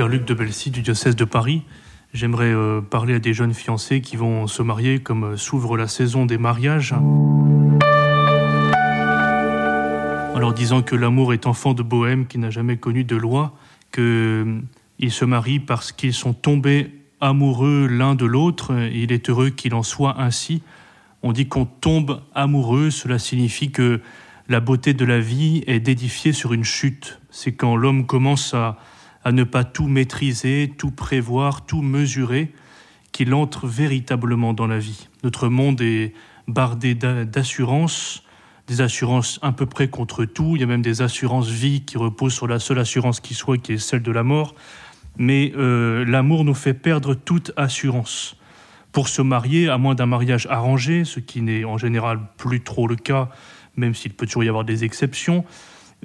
Père Luc de Belcy du diocèse de Paris. J'aimerais euh, parler à des jeunes fiancés qui vont se marier comme euh, s'ouvre la saison des mariages. En leur disant que l'amour est enfant de bohème qui n'a jamais connu de loi, qu'ils euh, se marient parce qu'ils sont tombés amoureux l'un de l'autre. Il est heureux qu'il en soit ainsi. On dit qu'on tombe amoureux, cela signifie que la beauté de la vie est d'édifier sur une chute. C'est quand l'homme commence à, à ne pas tout maîtriser, tout prévoir, tout mesurer, qu'il entre véritablement dans la vie. Notre monde est bardé d'assurances, des assurances à peu près contre tout. Il y a même des assurances vie qui reposent sur la seule assurance qui soit, qui est celle de la mort. Mais euh, l'amour nous fait perdre toute assurance. Pour se marier, à moins d'un mariage arrangé, ce qui n'est en général plus trop le cas, même s'il peut toujours y avoir des exceptions,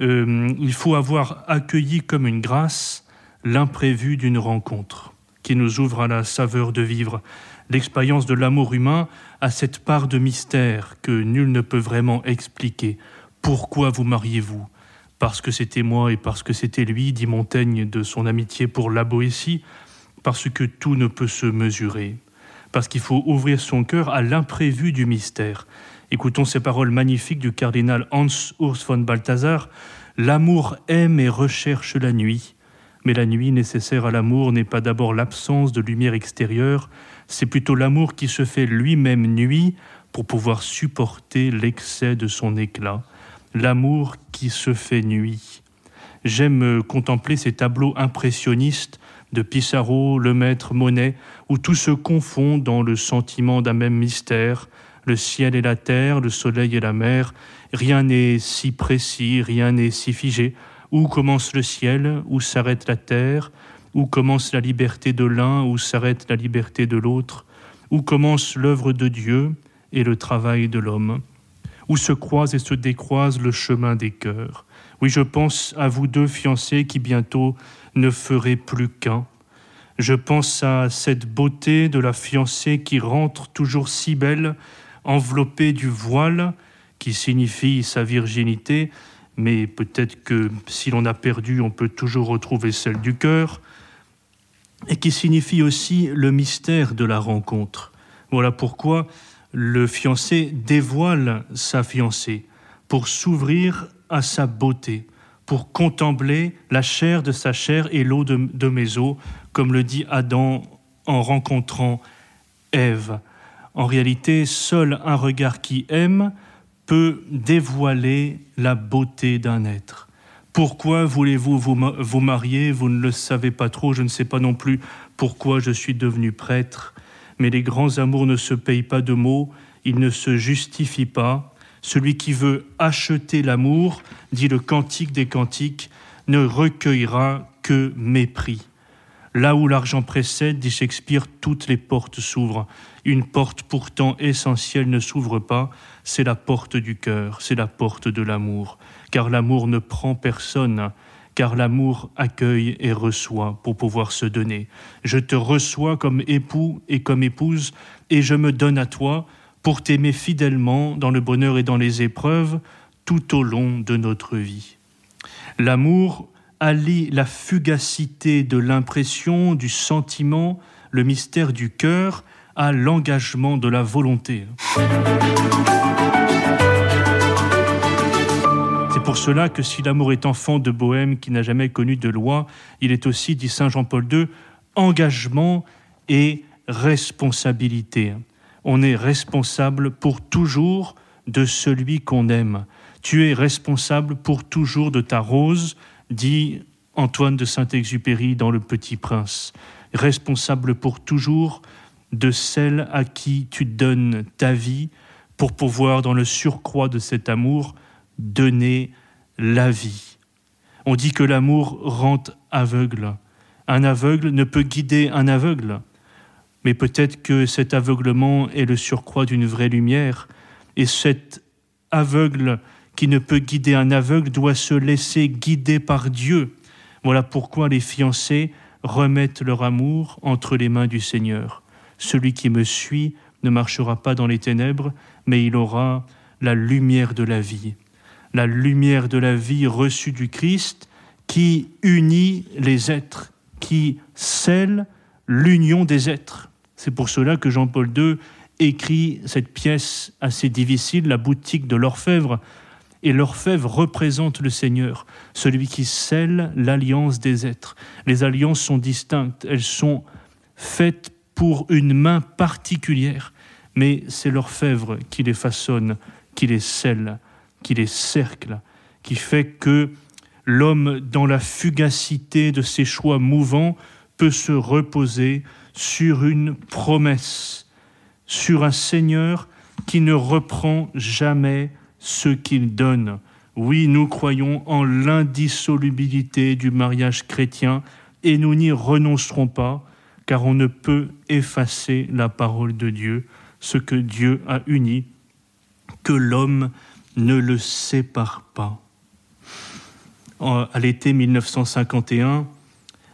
euh, il faut avoir accueilli comme une grâce l'imprévu d'une rencontre qui nous ouvre à la saveur de vivre. L'expérience de l'amour humain a cette part de mystère que nul ne peut vraiment expliquer. Pourquoi vous mariez-vous? Parce que c'était moi et parce que c'était lui, dit Montaigne de son amitié pour la Boétie, parce que tout ne peut se mesurer, parce qu'il faut ouvrir son cœur à l'imprévu du mystère. Écoutons ces paroles magnifiques du cardinal Hans Urs von Balthasar. L'amour aime et recherche la nuit mais la nuit nécessaire à l'amour n'est pas d'abord l'absence de lumière extérieure, c'est plutôt l'amour qui se fait lui-même nuit pour pouvoir supporter l'excès de son éclat. L'amour qui se fait nuit. J'aime contempler ces tableaux impressionnistes de Pissarro, Lemaître, Monet, où tout se confond dans le sentiment d'un même mystère, le ciel et la terre, le soleil et la mer, rien n'est si précis, rien n'est si figé, où commence le ciel, où s'arrête la terre, où commence la liberté de l'un, où s'arrête la liberté de l'autre, où commence l'œuvre de Dieu et le travail de l'homme, où se croise et se décroise le chemin des cœurs. Oui, je pense à vous deux fiancés qui bientôt ne ferez plus qu'un. Je pense à cette beauté de la fiancée qui rentre toujours si belle, enveloppée du voile qui signifie sa virginité, mais peut-être que si l'on a perdu, on peut toujours retrouver celle du cœur, et qui signifie aussi le mystère de la rencontre. Voilà pourquoi le fiancé dévoile sa fiancée pour s'ouvrir à sa beauté, pour contempler la chair de sa chair et l'eau de, mes eaux, comme le dit Adam en rencontrant Ève. En réalité, seul un regard qui aime peut dévoiler la beauté d'un être. Pourquoi voulez-vous vous marier? Vous ne le savez pas trop, je ne sais pas non plus pourquoi je suis devenu prêtre, mais les grands amours ne se payent pas de mots, ils ne se justifient pas. Celui qui veut acheter l'amour, dit le cantique des cantiques, ne recueillera que mépris. Là où l'argent précède, dit Shakespeare, toutes les portes s'ouvrent. Une porte pourtant essentielle ne s'ouvre pas, c'est la porte du cœur, c'est la porte de l'amour. Car l'amour ne prend personne, car l'amour accueille et reçoit pour pouvoir se donner. Je te reçois comme époux et comme épouse, et je me donne à toi pour t'aimer fidèlement dans le bonheur et dans les épreuves tout au long de notre vie. L'amour allie la fugacité de l'impression, du sentiment, le mystère du cœur à l'engagement de la volonté. C'est pour cela que si l'amour est enfant de Bohème qui n'a jamais connu de loi, il est aussi, dit Saint Jean-Paul II, engagement et responsabilité. On est responsable pour toujours de celui qu'on aime. Tu es responsable pour toujours de ta rose, dit Antoine de Saint-Exupéry dans Le Petit Prince, responsable pour toujours de celle à qui tu donnes ta vie pour pouvoir, dans le surcroît de cet amour, donner la vie. On dit que l'amour rend aveugle. Un aveugle ne peut guider un aveugle, mais peut-être que cet aveuglement est le surcroît d'une vraie lumière, et cet aveugle qui ne peut guider un aveugle doit se laisser guider par Dieu. Voilà pourquoi les fiancés remettent leur amour entre les mains du Seigneur. Celui qui me suit ne marchera pas dans les ténèbres, mais il aura la lumière de la vie. La lumière de la vie reçue du Christ qui unit les êtres qui scelle l'union des êtres. C'est pour cela que Jean-Paul II écrit cette pièce assez difficile, La boutique de l'orfèvre. Et l'orfèvre représente le Seigneur, celui qui scelle l'alliance des êtres. Les alliances sont distinctes, elles sont faites pour une main particulière, mais c'est l'orfèvre qui les façonne, qui les scelle, qui les cercle, qui fait que l'homme, dans la fugacité de ses choix mouvants, peut se reposer sur une promesse, sur un Seigneur qui ne reprend jamais ce qu'il donne. Oui, nous croyons en l'indissolubilité du mariage chrétien et nous n'y renoncerons pas, car on ne peut effacer la parole de Dieu, ce que Dieu a uni, que l'homme ne le sépare pas. À l'été 1951,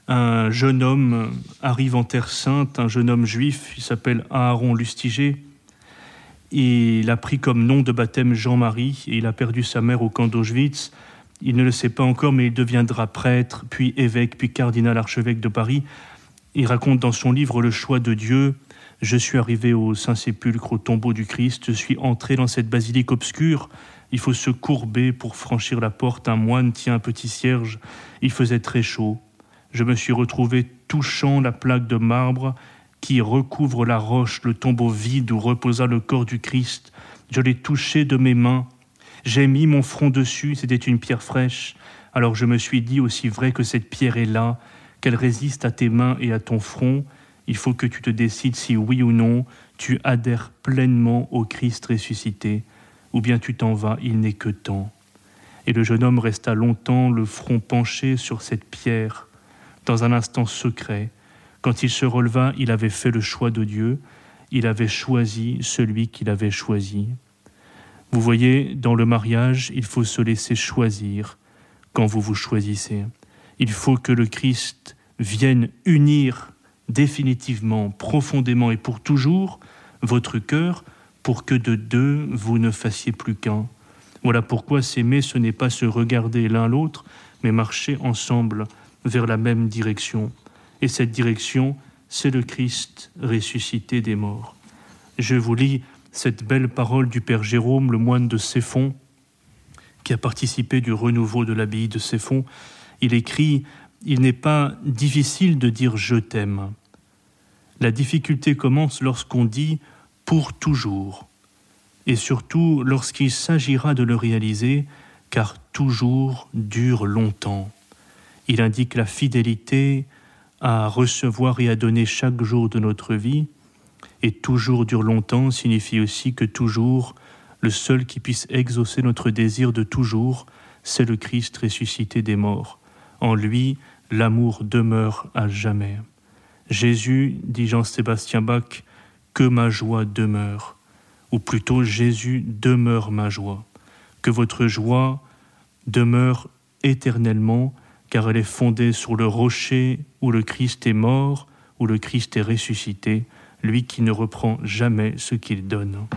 un jeune homme arrive en Terre Sainte, un jeune homme juif, il s'appelle Aaron Lustiger. Il a pris comme nom de baptême Jean-Marie et il a perdu sa mère au camp d'Auschwitz. Il ne le sait pas encore, mais il deviendra prêtre, puis évêque, puis cardinal archevêque de Paris. Il raconte dans son livre Le choix de Dieu Je suis arrivé au Saint-Sépulcre, au tombeau du Christ, je suis entré dans cette basilique obscure. Il faut se courber pour franchir la porte. Un moine tient un petit cierge. Il faisait très chaud. Je me suis retrouvé touchant la plaque de marbre qui recouvre la roche, le tombeau vide où reposa le corps du Christ. Je l'ai touché de mes mains. J'ai mis mon front dessus, c'était une pierre fraîche. Alors je me suis dit, aussi vrai que cette pierre est là, qu'elle résiste à tes mains et à ton front, il faut que tu te décides si oui ou non tu adhères pleinement au Christ ressuscité, ou bien tu t'en vas, il n'est que temps. Et le jeune homme resta longtemps le front penché sur cette pierre, dans un instant secret. Quand il se releva, il avait fait le choix de Dieu, il avait choisi celui qu'il avait choisi. Vous voyez, dans le mariage, il faut se laisser choisir quand vous vous choisissez. Il faut que le Christ vienne unir définitivement, profondément et pour toujours votre cœur pour que de deux vous ne fassiez plus qu'un. Voilà pourquoi s'aimer, ce n'est pas se regarder l'un l'autre, mais marcher ensemble vers la même direction. Et cette direction, c'est le Christ ressuscité des morts. Je vous lis cette belle parole du Père Jérôme, le moine de Séphon, qui a participé du renouveau de l'abbaye de Séphon il écrit Il n'est pas difficile de dire je t'aime. La difficulté commence lorsqu'on dit pour toujours, et surtout lorsqu'il s'agira de le réaliser, car toujours dure longtemps. Il indique la fidélité à recevoir et à donner chaque jour de notre vie, et toujours dure longtemps signifie aussi que toujours, le seul qui puisse exaucer notre désir de toujours, c'est le Christ ressuscité des morts. En lui, l'amour demeure à jamais. Jésus, dit Jean-Sébastien Bach, que ma joie demeure, ou plutôt Jésus demeure ma joie, que votre joie demeure éternellement, car elle est fondée sur le rocher où le Christ est mort, où le Christ est ressuscité, lui qui ne reprend jamais ce qu'il donne.